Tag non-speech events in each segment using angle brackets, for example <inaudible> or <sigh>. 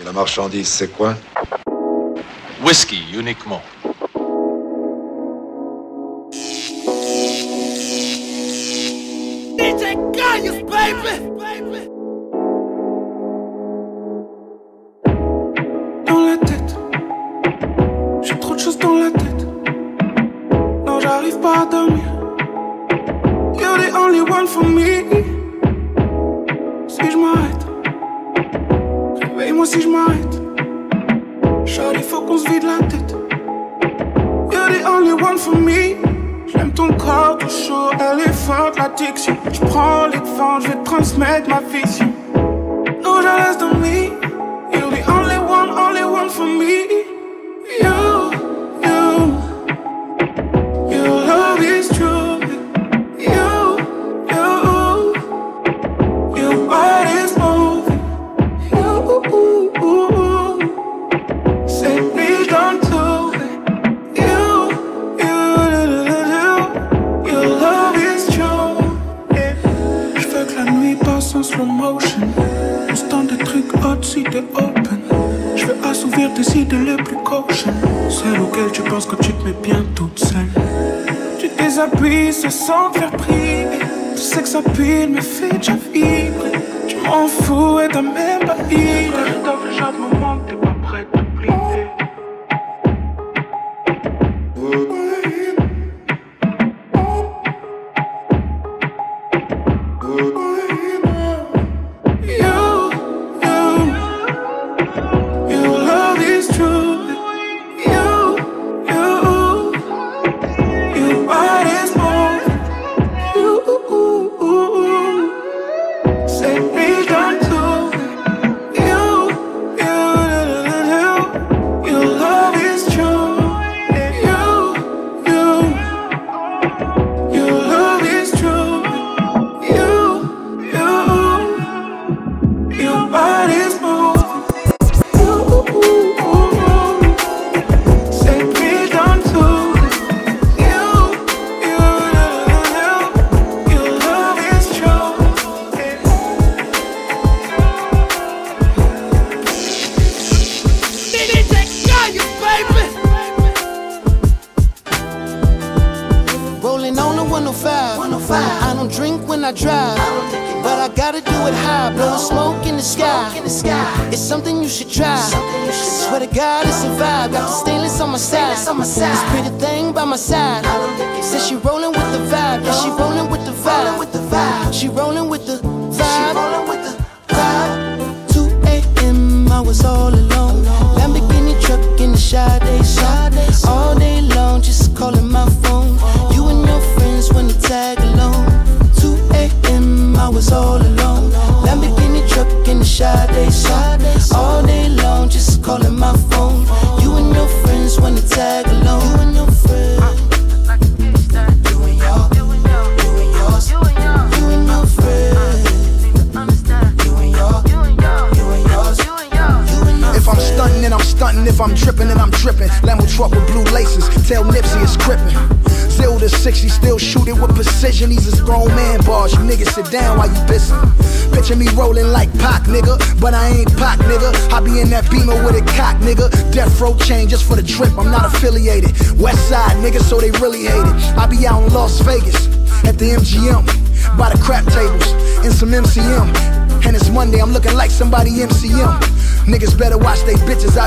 Et la marchandise, c'est quoi? Whisky uniquement.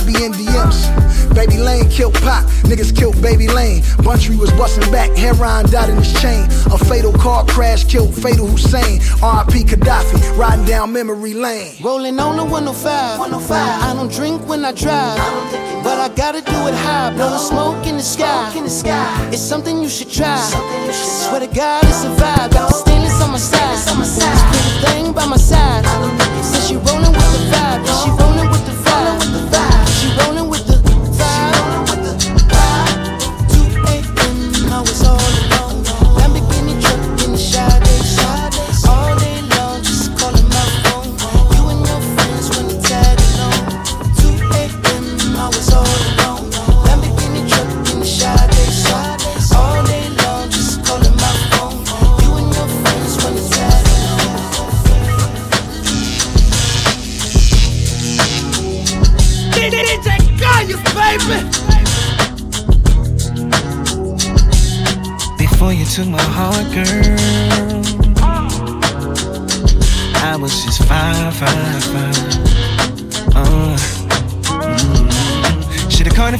be in DMs. Baby Lane killed Pop, niggas killed Baby Lane. Buntry was busting back, Heron died in his chain. A fatal car crash killed Fatal Hussein. RIP Kadafi, riding down memory lane. Rolling on the 105. 105. I don't drink when I drive. I but I gotta do it high. Blow the smoke in the sky. Smoke in the sky. It's something you should try. You should Swear to God, it's a vibe. Got the stainless on my side. This pretty thing by my side.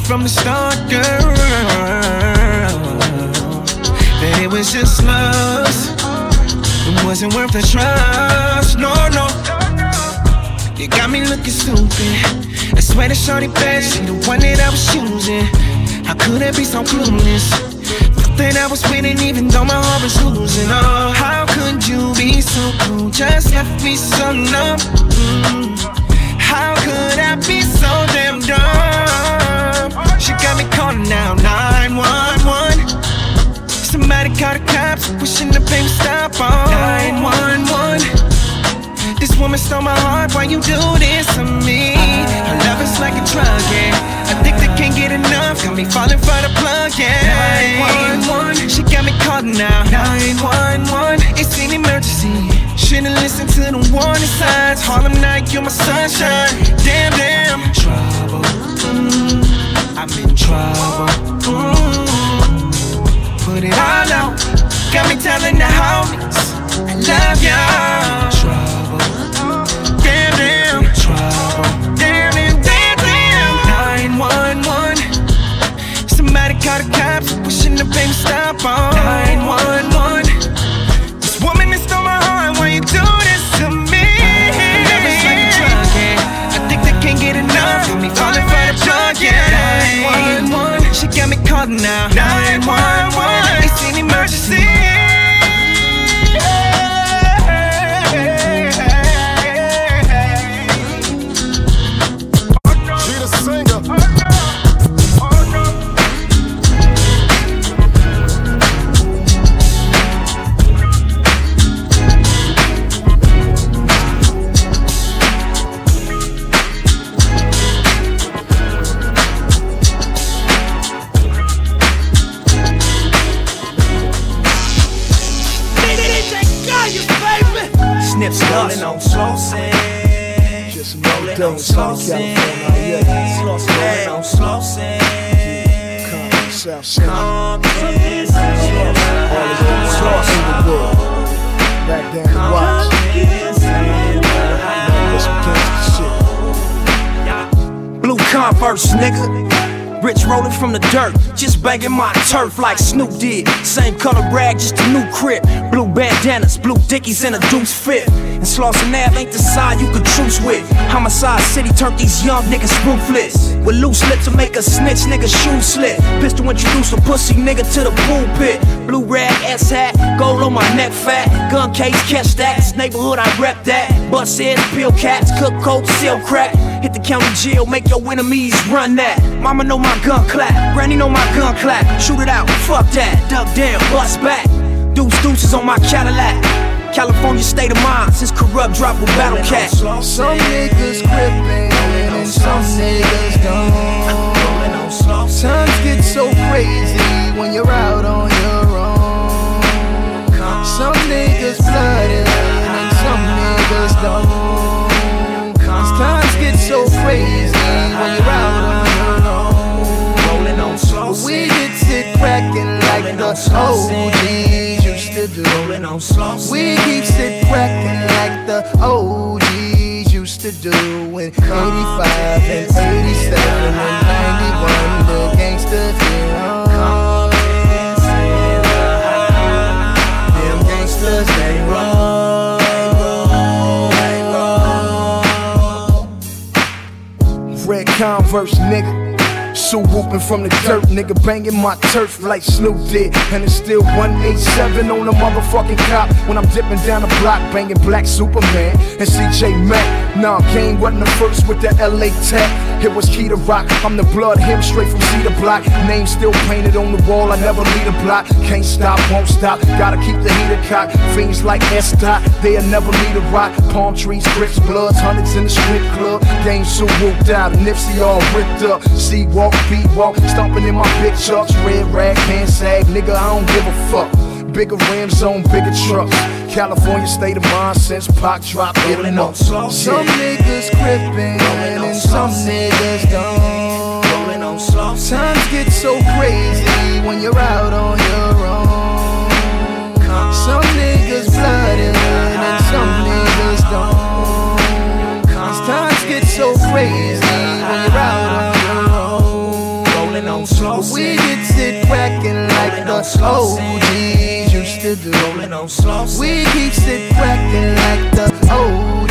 From the start, girl. That it was just lust. It wasn't worth the trust. No, no. You got me looking stupid. I swear the shorty bad, she the one that I was choosing. How could I be so clueless? That I was winning even though my heart was losing. Oh, how could you be so cool? Just left me so numb. Mm. How could I be so damn now 911. Somebody call the cops, wishing the pain stop on 911. This woman stole my heart, why you do this to me? Her love is like a drug, yeah. Addicted, can't get enough, got me falling for the plug, yeah. 911, she got me called now. 911, it's an emergency. Shouldn't listen to the warning signs. Harlem night, you're my sunshine. Damn, damn. Trouble, mm, I'm in trouble. Mm, put it all out. Got me telling the homies, I love ya. Trouble, damn. Trouble, damn, damn. 911. Somebody call the cops, wishing the pain stop on 911. Now. Sand. California. Yeah. Compton, South. Compton, sauce in the world. Back down to watch. Blue Converse, nigga. Rich rolling from the dirt, just banging my turf like Snoop did. Same color rag, just a new crib. Blue bandanas, blue dickies, and a deuce fit. And Slauson Ave ain't the side you could truce with. Homicide City turned these young niggas ruthless. With loose lips to make a snitch nigga shoe slit. Pistol introduce a pussy nigga to the pulpit. Blue rag, S hat, gold on my neck fat. Gun case, catch that. This neighborhood, I rep that. Bust heads, peel cats, cook coke, seal crack. Hit the county jail, make your enemies run that. Mama know my gun clap, granny know my gun clap. Shoot it out, fuck that, duck down, bust back. Deuce deuces on my Cadillac. California state of mind, since Kurupt drop with battle cat. Some niggas crippin' and some niggas don't. Times get so crazy when you're out on your own. Some niggas flooded and some niggas don't. Times get so crazy when you're out on your own. Rolling on slow But we get it crackin' like the OGs used to do. Rolling on slow We keep it crackin' like the OGs used to do in 85 and 87 and 91. The gangsters get on. Them gangsters, they roll. Red Converse, nigga. So whooping from the dirt, nigga banging my turf like Snoop did. And it's still 187 on the motherfucking cop when I'm dipping down the block, banging Black Superman and CJ Mac. Nah, Kane wasn't the first with the LA tech. It was Key to Rock. I'm the blood, him straight from Cedar Block. Name still painted on the wall, I never leave a block. Can't stop, won't stop. Gotta keep the heater cocked. Fiends like S. Dot, they'll never leave a rock. Palm trees, bricks, bloods, hundreds in the strip club. Game so whooped out, Nipsey all ripped up. C walk, B walk, stomping in my big chucks. Red rag, pants sag, nigga, I don't give a fuck. bigger rims on bigger trucks. California state of mind since Pac hit 'em up. Some niggas crippin' and some niggas don't. Times get so crazy when you're out on your own. Some niggas flooded like the OGs used to do. We keep it crackin' like the OGs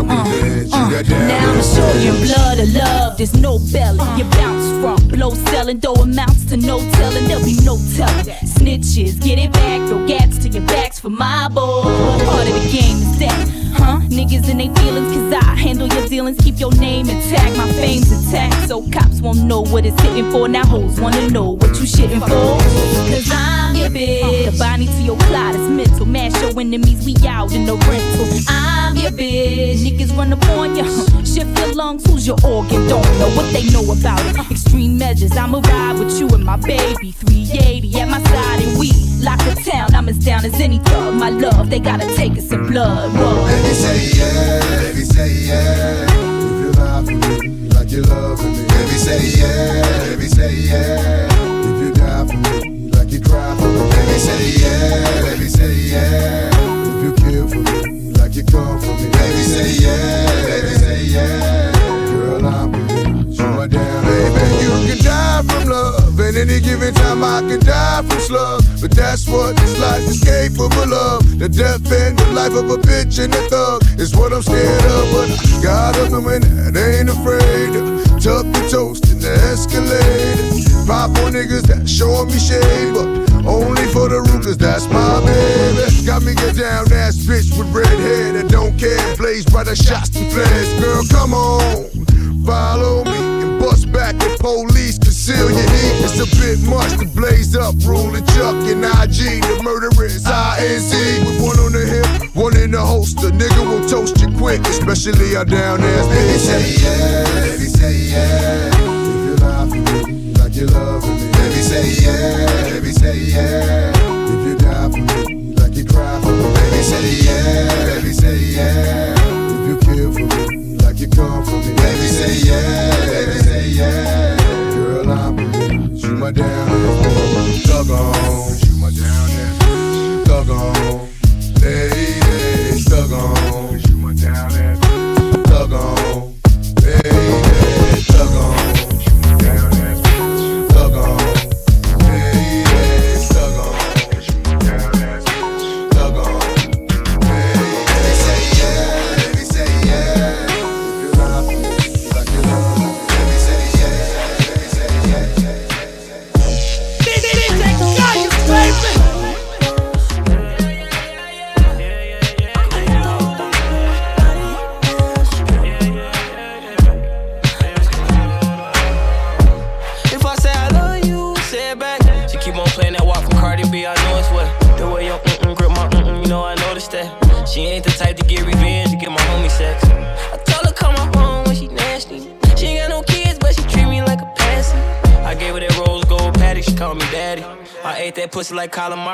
Convinced you got down. Now I'm show you blood of love, there's no belly. You bounce from blow selling, though amounts to no telling, there'll be no telling. Snitches, get it back, throw gats to your backs for my boy. Part of the game is that, huh? Niggas in they feelings, cause I handle your dealings, keep your name intact, my fame's intact. So cops won't know what it's hitting for. Now hoes wanna know what you shitting for. Cause I'm your bitch. The body to your clot is mental. Mash your enemies, we out in the rental. I'm your bitch. Niggas run up on ya. Shift your lungs, who's your organ? Don't know what they know about it. Extreme measures, I'ma ride with you and my baby. 380 at my side, and we lock the town. I'm as down as any thug. My love, they gotta take us in blood. Baby, say yeah. Baby, say yeah. If you lie for me like you loving me. Baby, say yeah. Baby, say yeah. If you die for me like you cry for me. Baby, say yeah. Baby, say yeah. If you kill for me like you come for me. Baby, say yeah. Baby, say yeah. Can die from love. At any given time, I can die from slugs. But that's what this life is capable of. The death and the life of a bitch and a thug is what I'm scared of. But I got a woman that ain't afraid tuck the toast in the escalator. Pop on niggas that showing me shade, but only for the root, that's my baby. Got me get down ass bitch with red hair that don't care. Blaze brighter shots and flares. Girl, come on, follow me and bust back at police. Conceal your heat. It's a bit much to blaze up. Rolling Chuck and IG. The murderers INC. With one on the hip, one in the holster. Nigga will toast you quick, especially our down ass bitch. Baby, say yeah. Baby, say yeah. Me like you loving me. Baby, say yeah. Baby, say yeah. If you die for me like you cry for me. Baby, say yeah. Baby, say yeah. If you kill for me like you come for me. Baby, say call him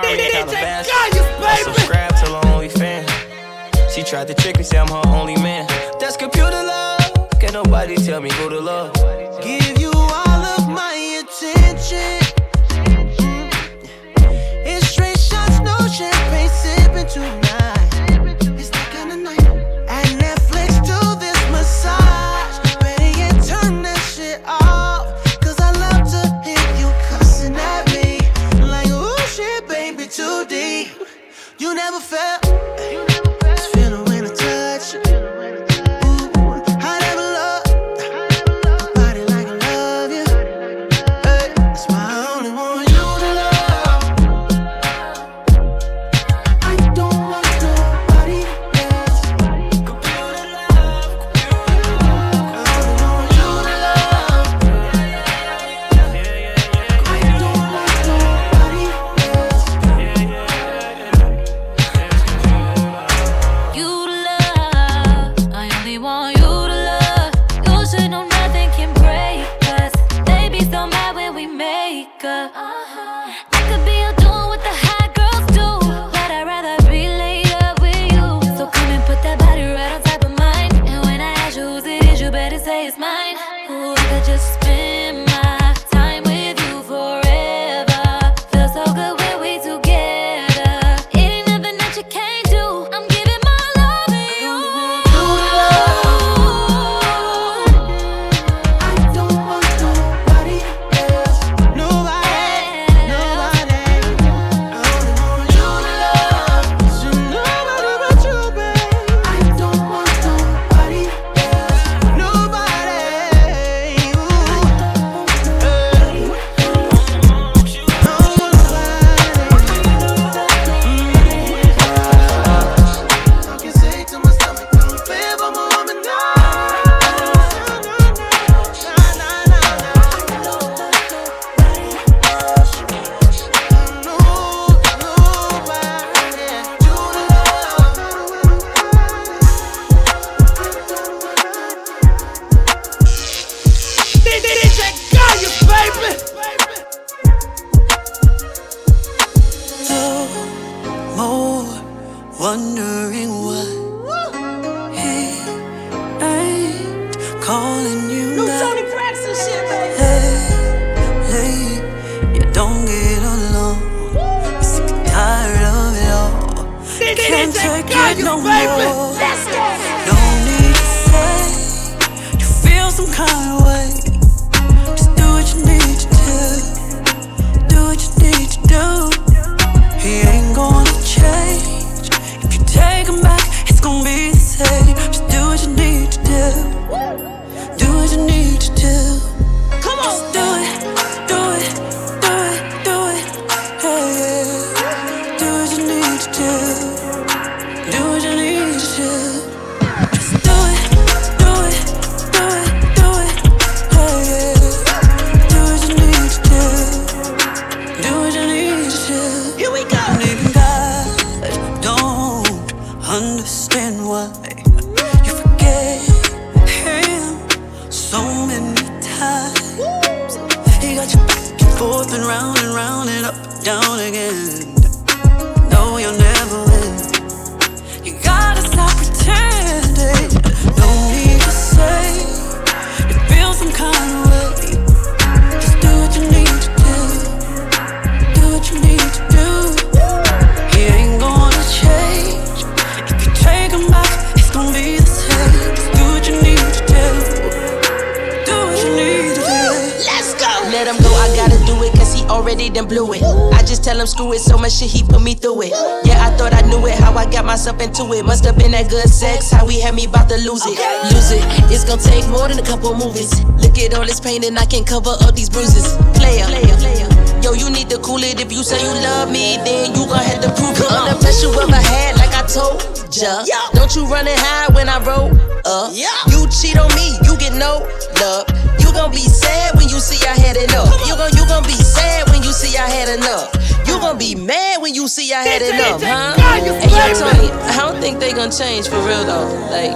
happened to it. Must have been that good sex. How we had me about to lose it. Okay. Lose it. It's gonna take more than a couple movies. Look at all this pain and I can't cover up these bruises. Player, player, player. Yo, you need to cool it. If you say you love me, then you gon' have to prove it. Under pressure, the best you ever had, like I told ya. Yeah. Don't you run it high when I roll up. Yeah. You cheat on me, you get no love. You gon' be sad when you see I had enough. You gon' you gon' be sad when you see I had enough. You gon' be mad when you see I had enough, huh? Hey, yo, Tony, I don't think they gonna change for real though. Like,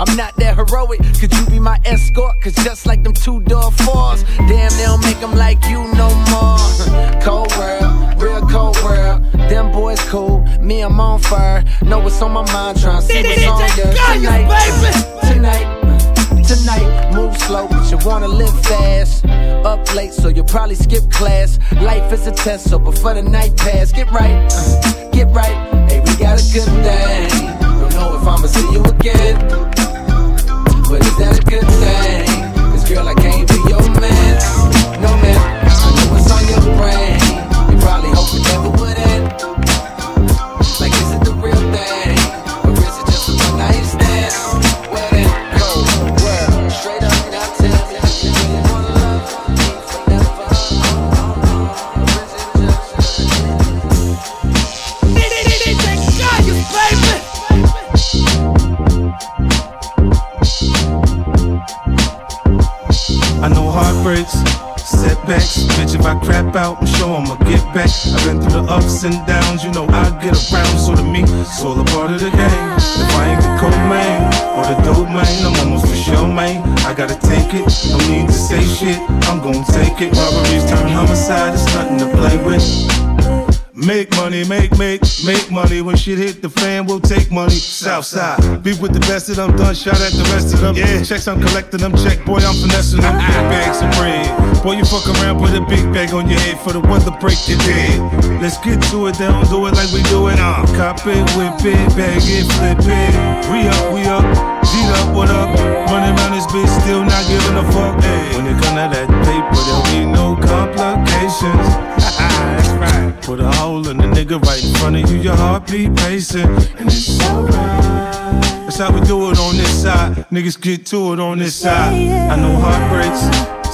I'm not that heroic. Could you be my escort? Cause just like them two door fours, damn, they don't make them like you no more. <laughs> cold world, real cold world. Them boys cool, me, I'm on fire. Know what's on my mind, trying to see what's on yours tonight. Tonight. Tonight, move slow, but you wanna live fast. Up late, so you'll probably skip class. Life is a test, so before the night pass, get right, uh, get right. Hey, we got a good thing. Don't know if I'ma see you again, but is that a good thing? Cause girl, I can't be your man. No out, I'm sure I'ma get back. I've been through the ups and downs, you know I get around. So to me, it's all a part of the game. If I ain't the co-main or the dope man, I'm almost for sure, man. I gotta take it, no need to say shit. I'm gonna take it. Robberies turn homicide, it's nothing to play with. Make money, make, make, make money. When shit hit the fan, we'll take money. Southside, be with the best of them, done shot at the rest of them. Yeah, checks I'm collecting them, check, boy, I'm finessing them. Big bags of bread. Boy, you fuck around, put a big bag on your head for the weather break your dead. Let's get to it, they don't do it like we do it. Uh, cop it, whip it, bag it, flip it. We up, we up. G'd up, what up? Running around this bitch, still not giving a fuck. Hey, when it come to that paper, there'll be no complications. Nigga right in front of you, your heartbeat pacing. And it's alright. That's how we do it on this side. Niggas get to it on this side. I know heartbreaks,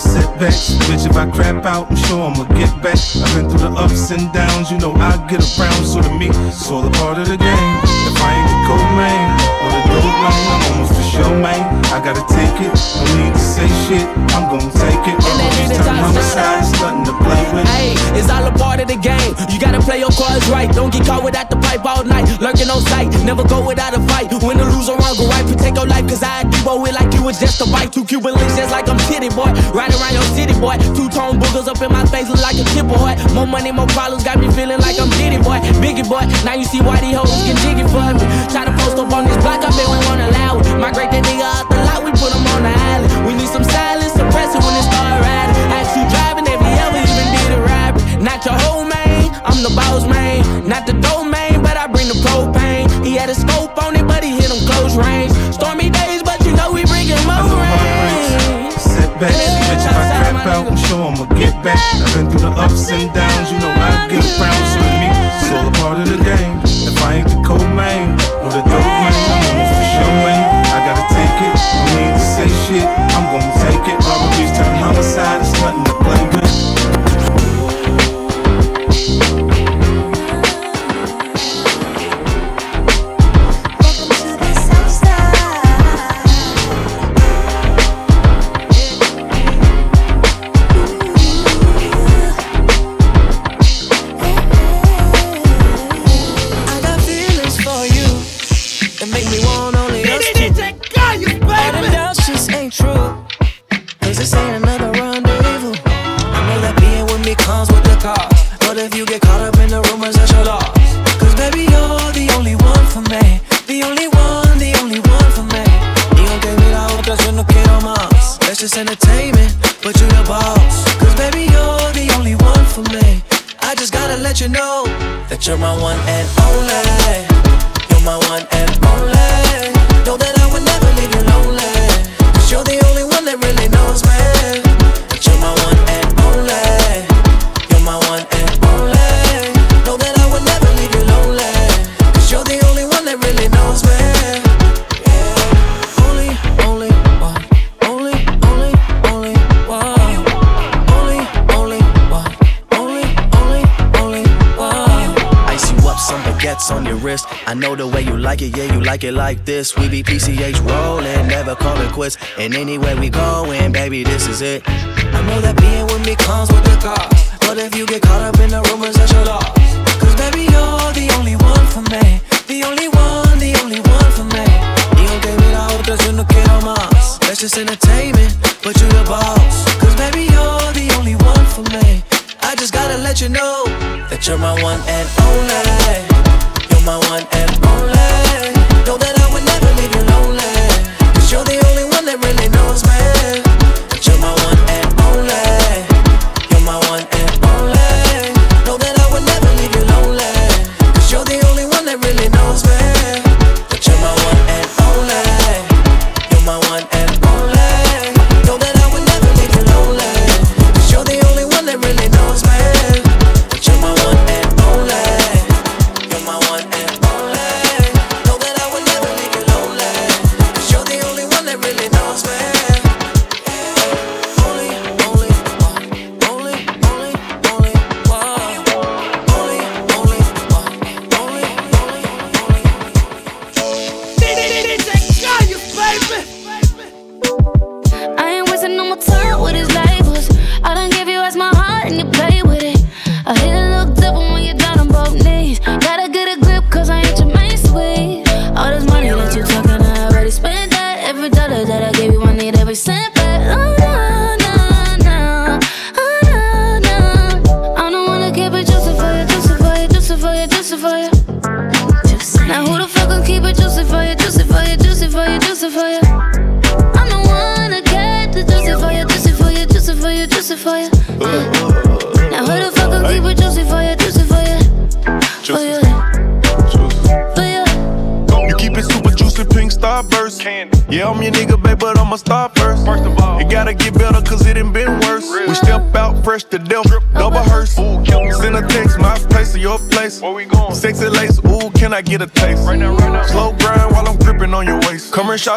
setbacks. Bitch, if I crap out, I'm sure I'ma get back. I've been through the ups and downs, you know I get around. So to me, it's all a part of the game. If I ain't the cold man or the dope man, I'm almost sure, man. I gotta take it. No need to say shit, I'm gonna take it. All of these turn homicide, it's to play with. Hey, it's all a part of the game. You gotta play your cards right. Don't get caught without the pipe all night. Lurking on sight, never go without a fight. Win or lose or wrong, go right. Protect your life, cause I debo it like you was just a bite. Two Cuban links, just like I'm titty boy. Riding around your city, boy. Two tone boogers up in my face, look like a kid boy. More money, more problems, got me feeling like I'm Diddy boy. Biggie boy, now you see why these hoes get jiggy for me. Try to post up on this block, I bet we won't allow it. Migrate that nigga out the lot, we put him on the island. We need some silence, suppress it when it start riding. Ask you driving, if you ever even did a rap. Not your whole man, I'm the boss man. Not the domain, but I bring the propane. He had a scope on it, but he hit him close range. Stormy days, but you know we bring him more rain. Setbacks, bitch, if I crap out, I'm sure I'ma get back. I've been through the ups and downs, you know I get around. So me, it's all a part of the game. If I ain't the cold this. We be PCH rolling, never call it quits. And anywhere we going, baby, this is it.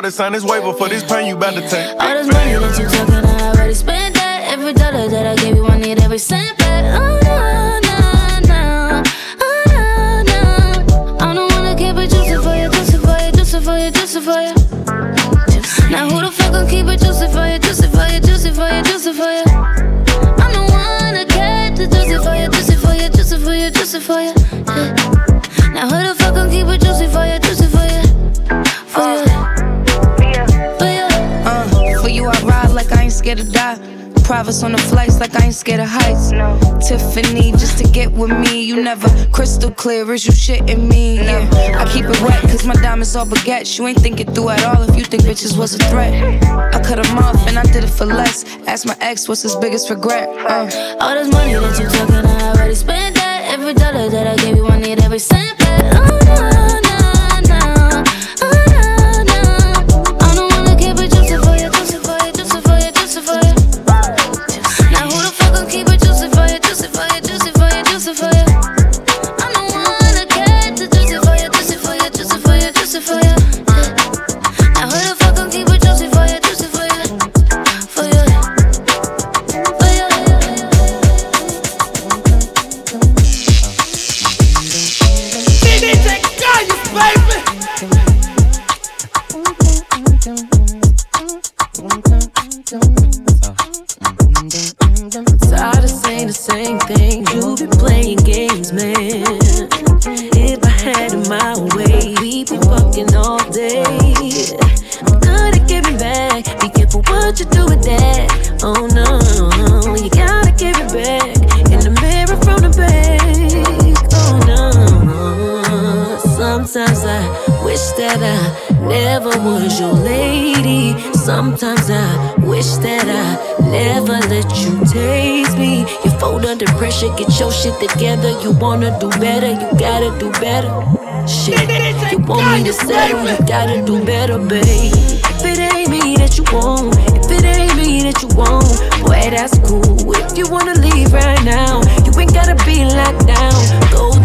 It, sign this waiver for this pain you bout to take. Scared to die. Privates on the flights like I ain't scared of heights. No. Tiffany, just to get with me, you never crystal clear. Is you shitting me? Yeah, I keep it wet cause my diamonds all baguettes. You ain't thinking through at all if you think bitches was a threat. I cut them off and I did it for less. Ask my ex what's his biggest regret. Uh. All this money that you talking, I already spent that. Every dollar that I gave you, I need every cent back. Oh, get together. You wanna do better, you gotta do better. Shit, you want me to settle, you gotta do better, babe. If it ain't me that you want, if it ain't me that you want, boy, that's cool. If you wanna leave right now, you ain't gotta be locked down. Go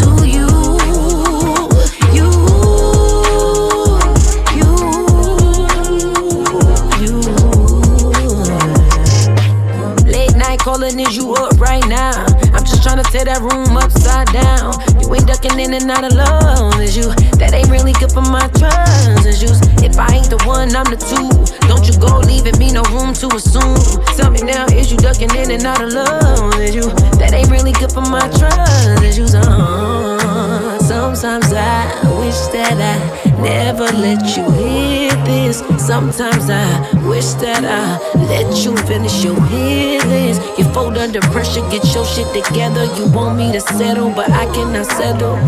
tear that room upside down. You ain't ducking in and out of love, is you? That ain't really good for my trust, is you? If I ain't the one, I'm the two. Don't you go leaving me no room to assume. Tell me now, is you ducking in and out of love, is you? That ain't really good for my trust, is you? Uh, sometimes I wish that I never let you hear this. Sometimes I wish that I let you finish your list. You fold under pressure, get your shit together. You want me to settle, but I cannot settle.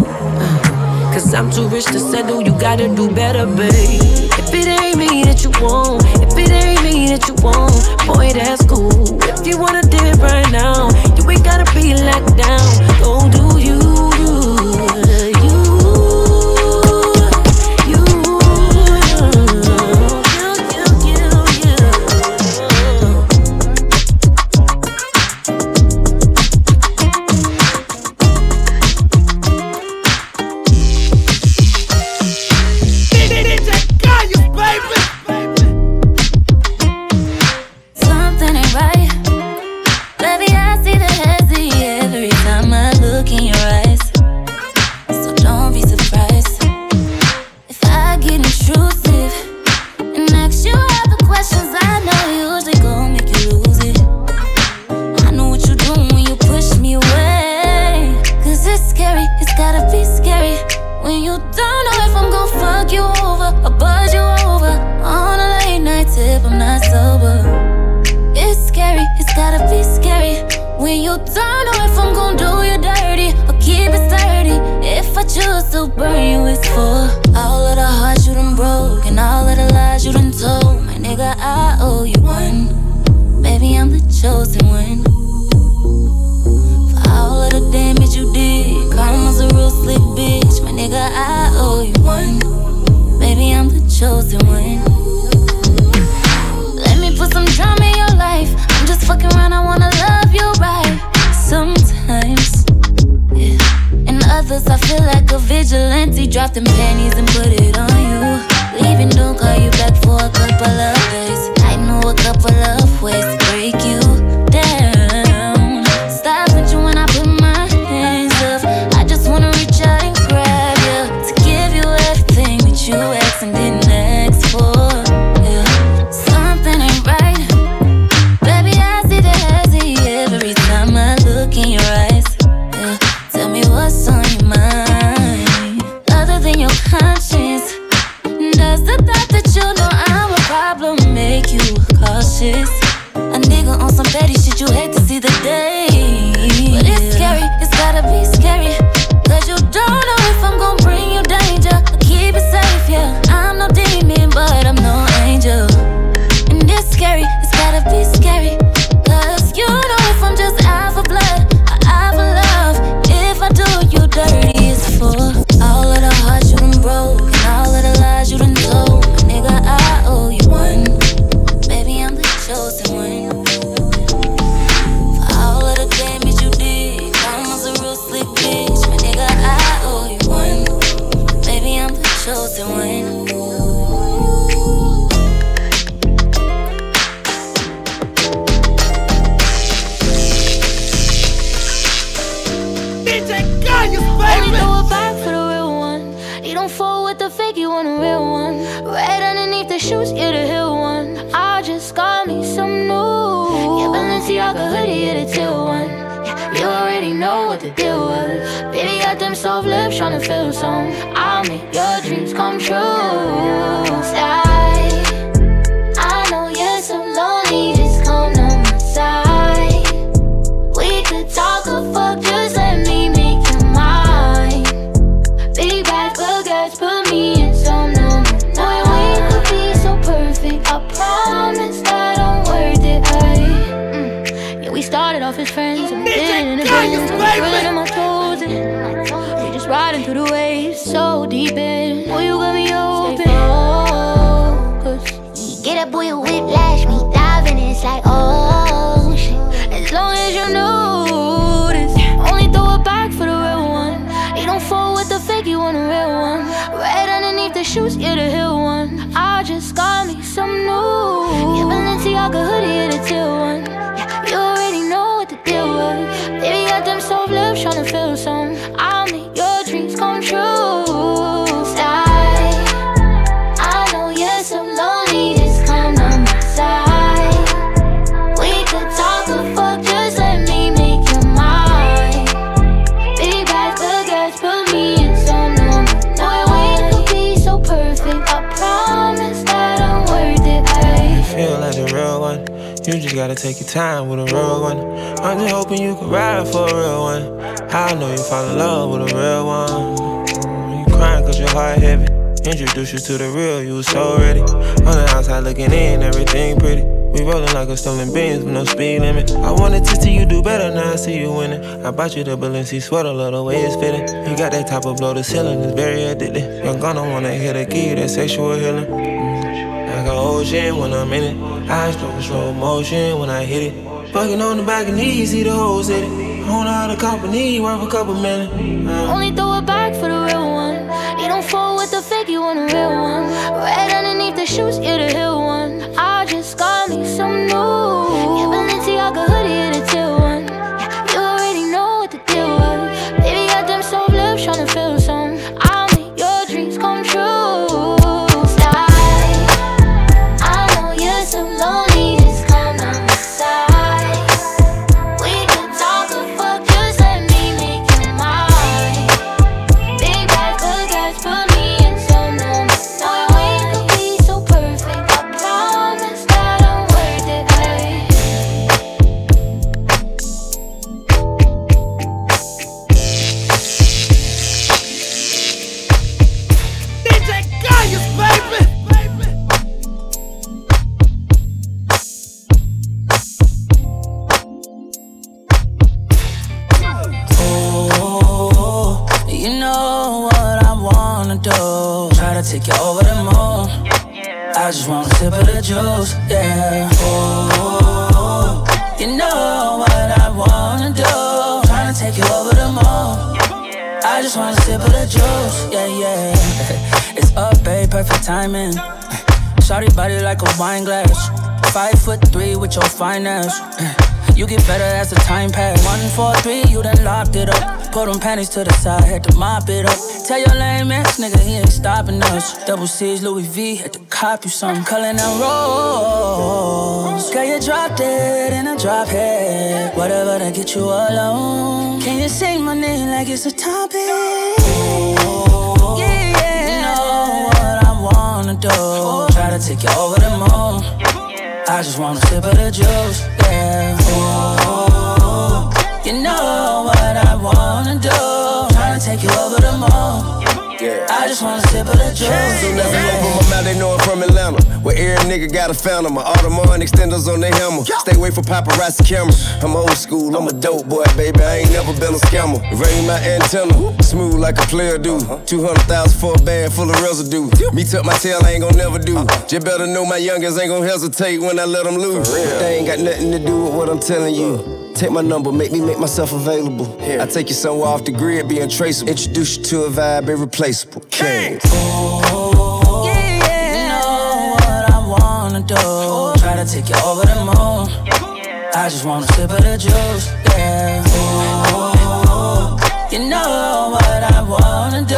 Uh, Cause I'm too rich to settle, you gotta do better, babe. If it ain't me that you want, if it ain't me that you want, boy, that's cool. If you wanna dip right now, you ain't gotta be locked down. Go nigga, I owe you one. Baby, I'm the chosen one. For all of the damage you did, karma's a real slick bitch. My nigga, I owe you one. Baby, I'm the chosen one. Let me put some drama in your life. I'm just fucking around, I wanna love you right. Sometimes, yeah. And others, I feel like a vigilante. Dropped them panties and put it on you. Leaving don't call you back for a couple of days. I know a couple of ways. Balenciaga hoodie at a tier one. Yeah, you already know what the deal was. Baby got them soft lips trying to feel some. I'll make your dreams come true. Stop. gotta take your time with a real one. I'm just hoping you can ride for a real one. I know you fall in love with a real one. You crying cause your heart heavy. Introduce you to the real, you was so ready. On the outside looking in, everything pretty. We rolling like a stolen Benz with no speed limit. I wanted to see you do better, now I see you winning. I bought you the Balenci sweater, love the way it's fitting. You got that type of blow, the ceiling is very addictive. Young gon' don't wanna hit a key, that sexual healing potion when I'm in it. Eyes closed, slow motion when I hit it. Fucking on the back and easy, the whole city. On out of company, worth a couple minutes. Uh. Only throw it back for the real one. You don't fall with the fake, you want a real one. Red underneath the shoes, you're the hill one. I just got me some new. Finance. You get better as the time pass. One, four, three, you done locked it up. Put them panties to the side, had to mop it up. Tell your lame ass nigga he ain't stopping us. Double C's, Louis V, had to cop you some. Cullinan rolls. Girl, you dropped it in a drop head. Whatever to get you alone. Can you say my name like it's a topic? Yeah, yeah. You know what I wanna do. Try to take you over the moon. I just wanna sip of the juice, yeah. Ooh, you know what I wanna do. Tryna take you over the moon. Yeah. I just wanna sip of the juice. Soon as I open my mouth, they know I'm from Atlanta. Where every nigga got a fountain. My Audemars extenders on their hammer. Stay away from paparazzi cameras. I'm old school, I'm a dope boy, baby. I ain't never been a scammer. Rain my antenna, smooth like a player do. Uh-huh. 200,000 for a band full of residue. Me tuck my tail, I ain't gon' never do. Uh-huh. Just better know my youngins ain't gon' hesitate when I let them loose. They ain't got nothing to do with what I'm telling you. Take my number, make me make myself available. I take you somewhere off the grid, be untraceable. Introduce you to a vibe irreplaceable. King. Yeah, yeah. You know what I wanna do. Try to take you over the moon. I just wanna sip of the juice, yeah. Ooh, you know what I wanna do.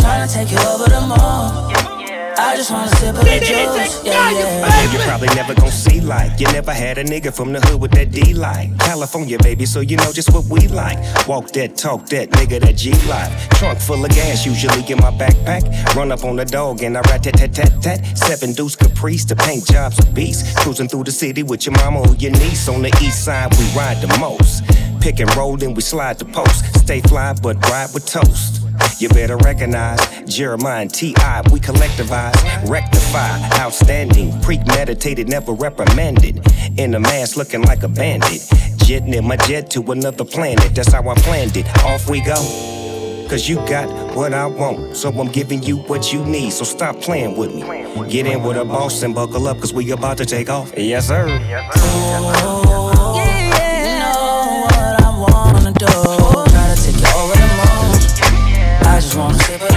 Try to take you over the moon. I just wanna sip of the juice, yeah, yeah. I know you probably never gon' see like. You never had a nigga from the hood with that D like. California, baby, so you know just what we like. Walk that, talk that, nigga, that G life. Trunk full of gas, usually in my backpack. Run up on the dog and I rat tat tat tat tat. Seven deuce caprice, the paint job's a beast. Cruising through the city with your mama or your niece. On the east side, we ride the most. Pick and roll, then we slide the post. Stay fly, but ride with toast. You better recognize Jeremiah and T.I. We collectivize, rectify, outstanding, premeditated, never reprimanded. In a mask looking like a bandit. Jetting in my jet to another planet, that's how I planned it. Off we go. Cause you got what I want, so I'm giving you what you need. So stop playing with me. Get in with a boss and buckle up, cause we about to take off. Yes, sir. Oh, yeah, just wanna sip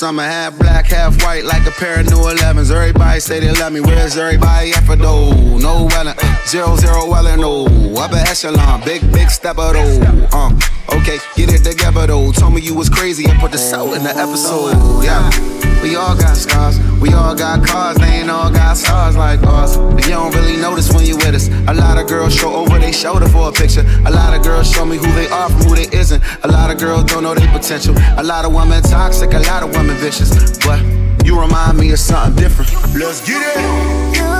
summer. Half black, half white, like a pair of new 11s. Everybody say they love me. Where's everybody at for though? No welling, zero zero welling, no. Upper echelon, big big stepper though. Uh, okay, get it together though. Told me you was crazy and put the soul in the episode. Yeah. We all got scars, we all got cars, they ain't all got stars like us. But you don't really notice when you with us. A lot of girls show over their shoulder for a picture. A lot of girls show me who they are from who they isn't. A lot of girls don't know their potential. A lot of women toxic, a lot of women vicious. But you remind me of something different. Let's get it.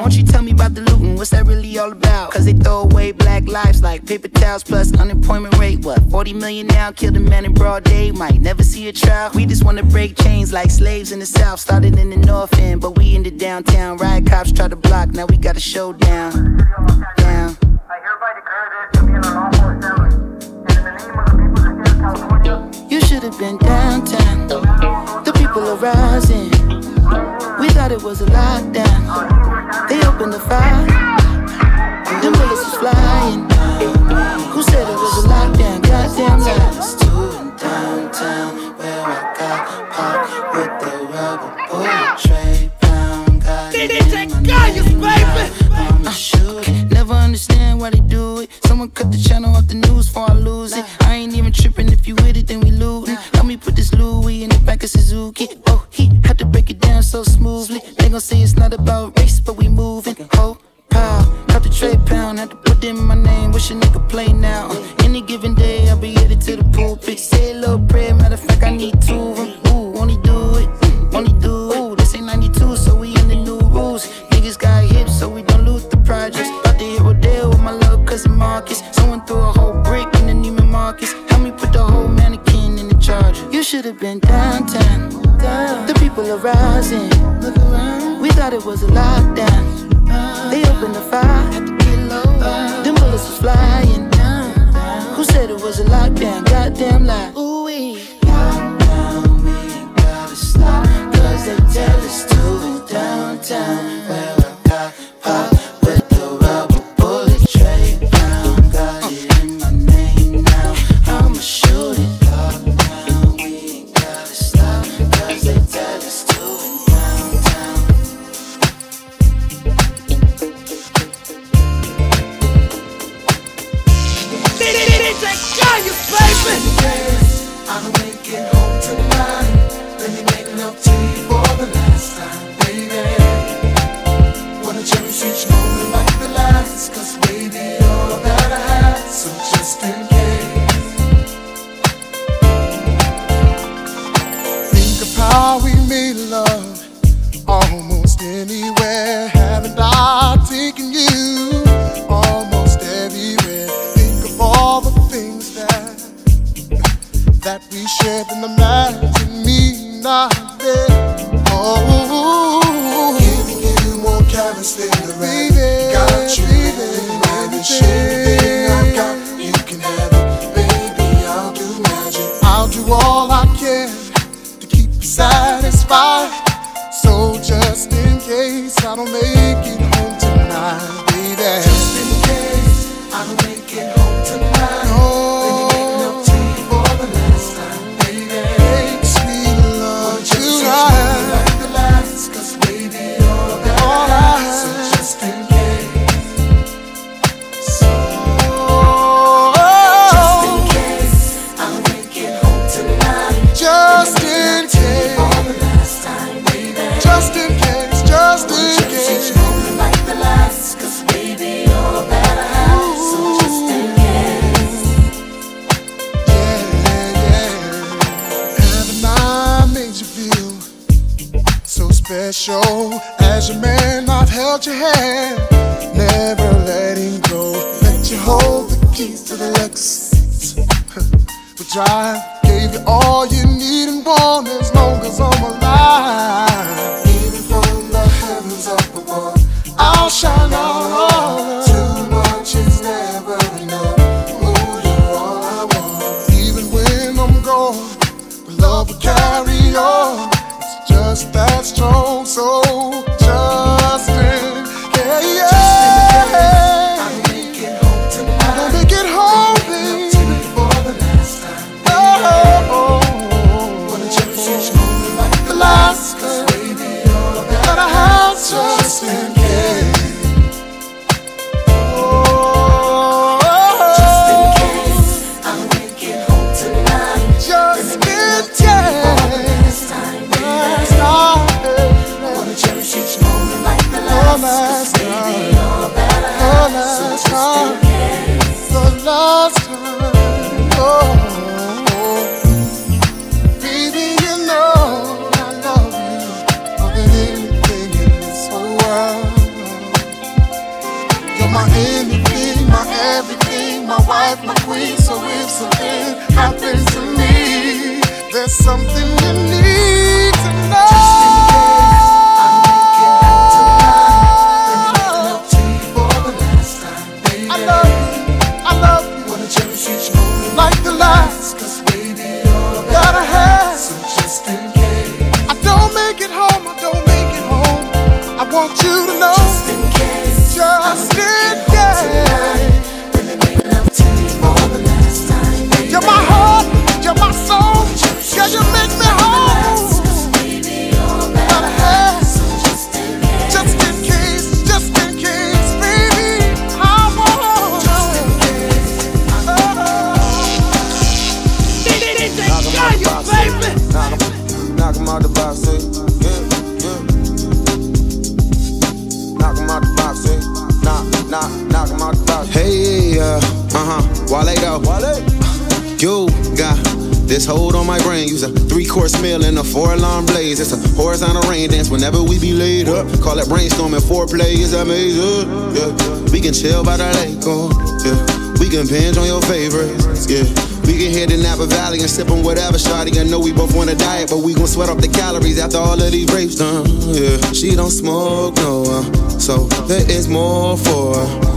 Why don't you tell me about the looting? What's that really all about? Cause they throw away black lives like paper towels plus unemployment rate. What, 40 million now? Killed a man in broad day, might never see a trial. We just wanna break chains like slaves in the south. Started in the north end, but we in the downtown. Riot cops try to block, now we got a showdown. Down. You should have been downtown. The people are rising. Thought it was a lockdown. They opened the fire. Them bullets was flying. Who said it was a lockdown? Goddamn lies. Downtown, where I got popped with the rubber bullet tray pound. Got it in my name. I'm a shooter. Never understand why they do it. Someone cut the channel off the news before I lose it. I ain't even tripping if you with it, then we lootin'. So smoothly. They gon' say it's not about race, but we moving. Oh, pow, cut the tray pound. Had to put in my name. Wish a nigga play now. Any given day, I'll be headed to the pulpit. Say a little prayer. Matter of fact, I need two of them. Ooh, only do it. Only do it. This ain't 92, so we in the new rules. Niggas got hips, so we don't lose the projects. About to hit Rodale with my little cousin Marcus. Someone threw a whole brick in the Neiman Marcus. Help me put the whole mannequin in the charger. You should have been downtown. The people are rising. We thought it was a lockdown. They opened the fire. Special? As your man, I've held your hand, never letting go. Let you hold the keys to the Lexus. <laughs> We drive, gave you all you need and want as long as I'm alive. Even from the heavens up above, I'll shine on. too much is never enough. Ooh, you're all I want. Even when I'm gone, love will carry on. It's just that strong, so dance whenever we be laid up. Call it brainstorming, foreplay is amazing. Yeah, we can chill by the lake, oh, yeah. We can binge on your favorites, yeah. We can hit the Napa Valley and sip on whatever shawty. I know we both wanna diet, but we gon' sweat off the calories after all of these rapes done. Yeah, she don't smoke no, uh, so there is more for. Uh,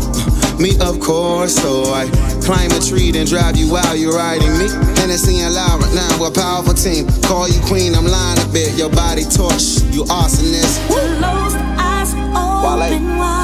me of course, so I Climb a tree, then drive you wild. you riding me. Hennessy and Lyra, now we're a powerful team. Call you queen, I'm lying a bit. Your body torch, you arsonist. Woo! Closed eyes, open wide.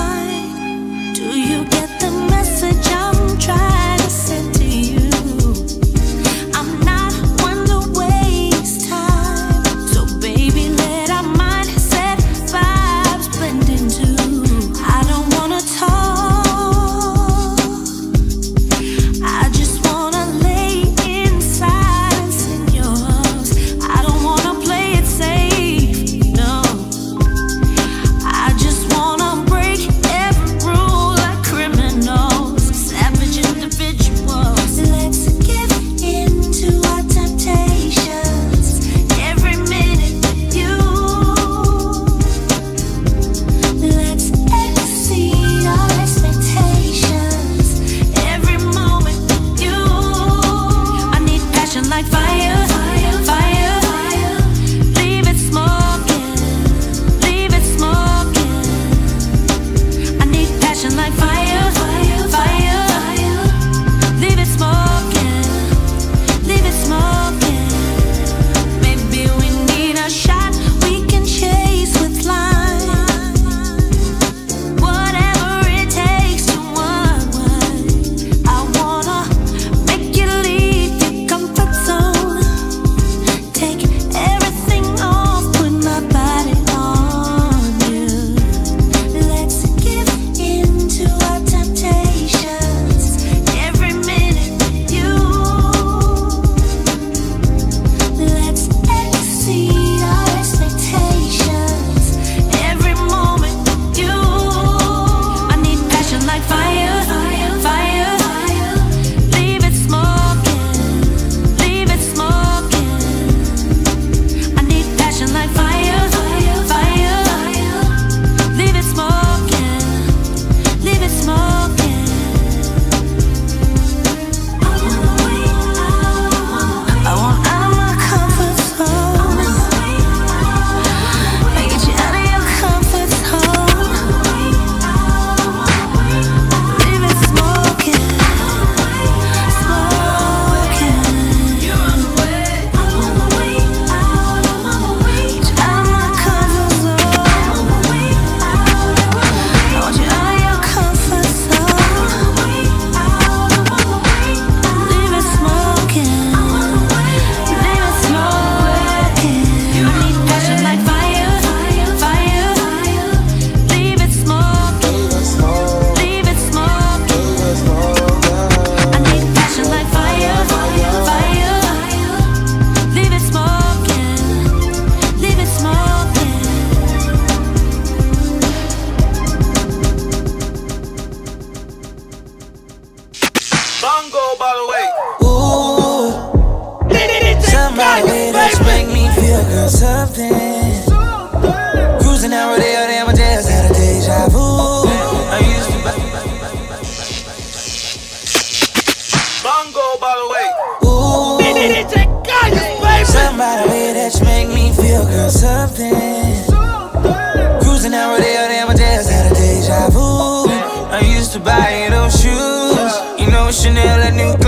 nail a new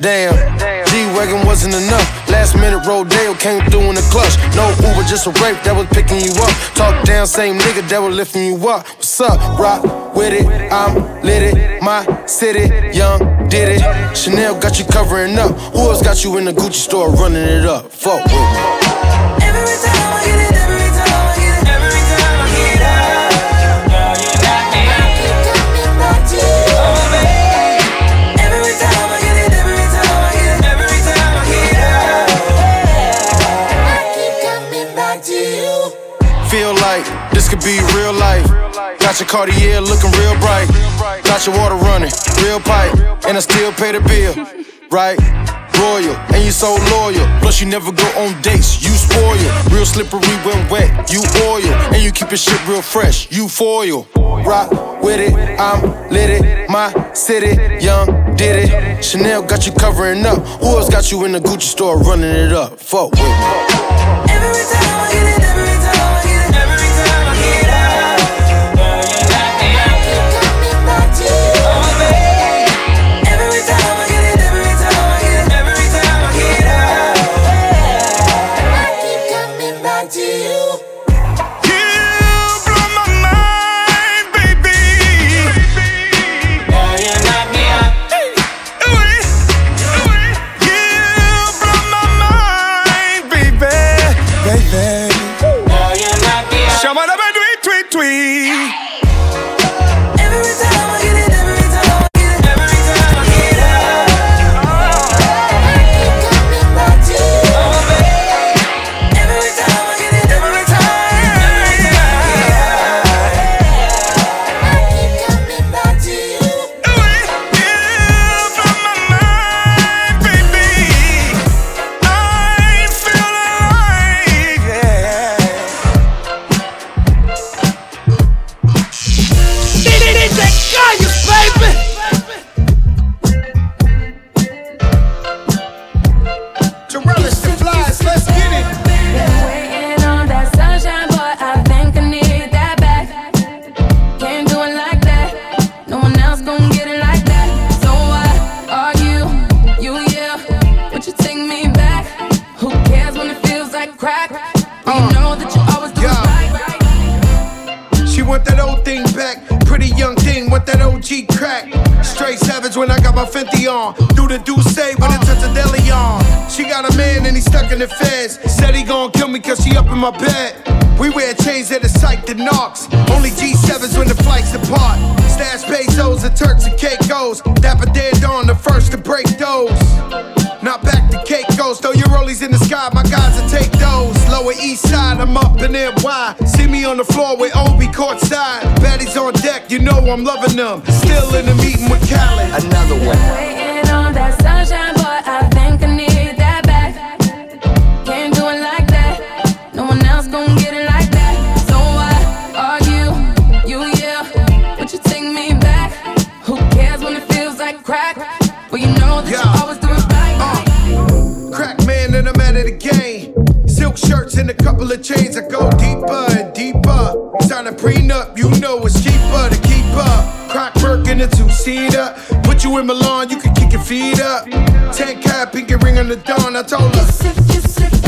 Damn, G-Wagon wasn't enough. Last minute Rodeo came through in the clutch. No Uber, just a Wraith that was picking you up. Talk down, same nigga that was lifting you up. What's up? Rock with it, I'm lit it. My city, young, did it. Chanel got you covering up. Who else got you in the Gucci store running it up? Fuck with me. Every time I back to you. Feel like this could be real life. Got your Cartier looking real bright. Got your water running, real pipe. And I still pay the bill, right? Royal, and you so loyal. Plus, you never go on dates, you spoil. Real slippery when wet, you oil. And you keep your shit real fresh, you foil. Rock with it, I'm lit it. My city, young, did it. Chanel got you covering up. Who else got you in the Gucci store running it up? Fuck with me. Every time want that old thing back. Pretty young thing, want that OG crack. Straight savage when I got my Fenty on. Do the do say when it touch a deli on. She got a man and he stuck in the feds. Said he gon' kill me cause she up in my bed. We wear chains that are psyched to knocks. Only G7s when the flights depart. Stash pesos and Turks and Caicos. Dapper dead on the first to break those. Not back to Caicos, throw your rollies in the sky, my guys will take those. Lower east side, I'm up in NY. See me on the floor with Obi courtside. Baddies on deck, you know I'm loving them. Still in the meeting with Khaled. Another one. Waiting on that sunshine, boy. I think I need that back. Can't do it like that. No one else gon' get it like that. So why are you, you, yeah? Would you take me back? Who cares when it feels like crack? Well, you know that you couple of chains. that go deeper and deeper. Sign a prenup, you know it's cheaper to keep up. Crack work in a two seater. Put you in Milan, you can kick your feet up. Ten cap, pinky ring on the dawn. I told her.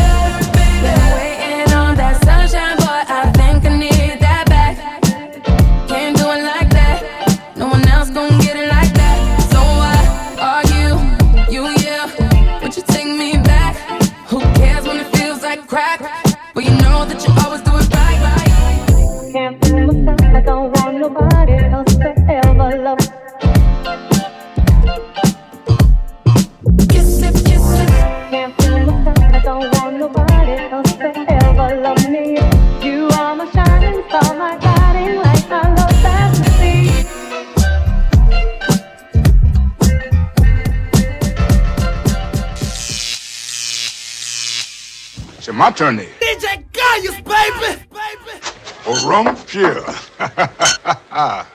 My turn here. DJ Kayus, baby! Au wrong, Pierre. <laughs>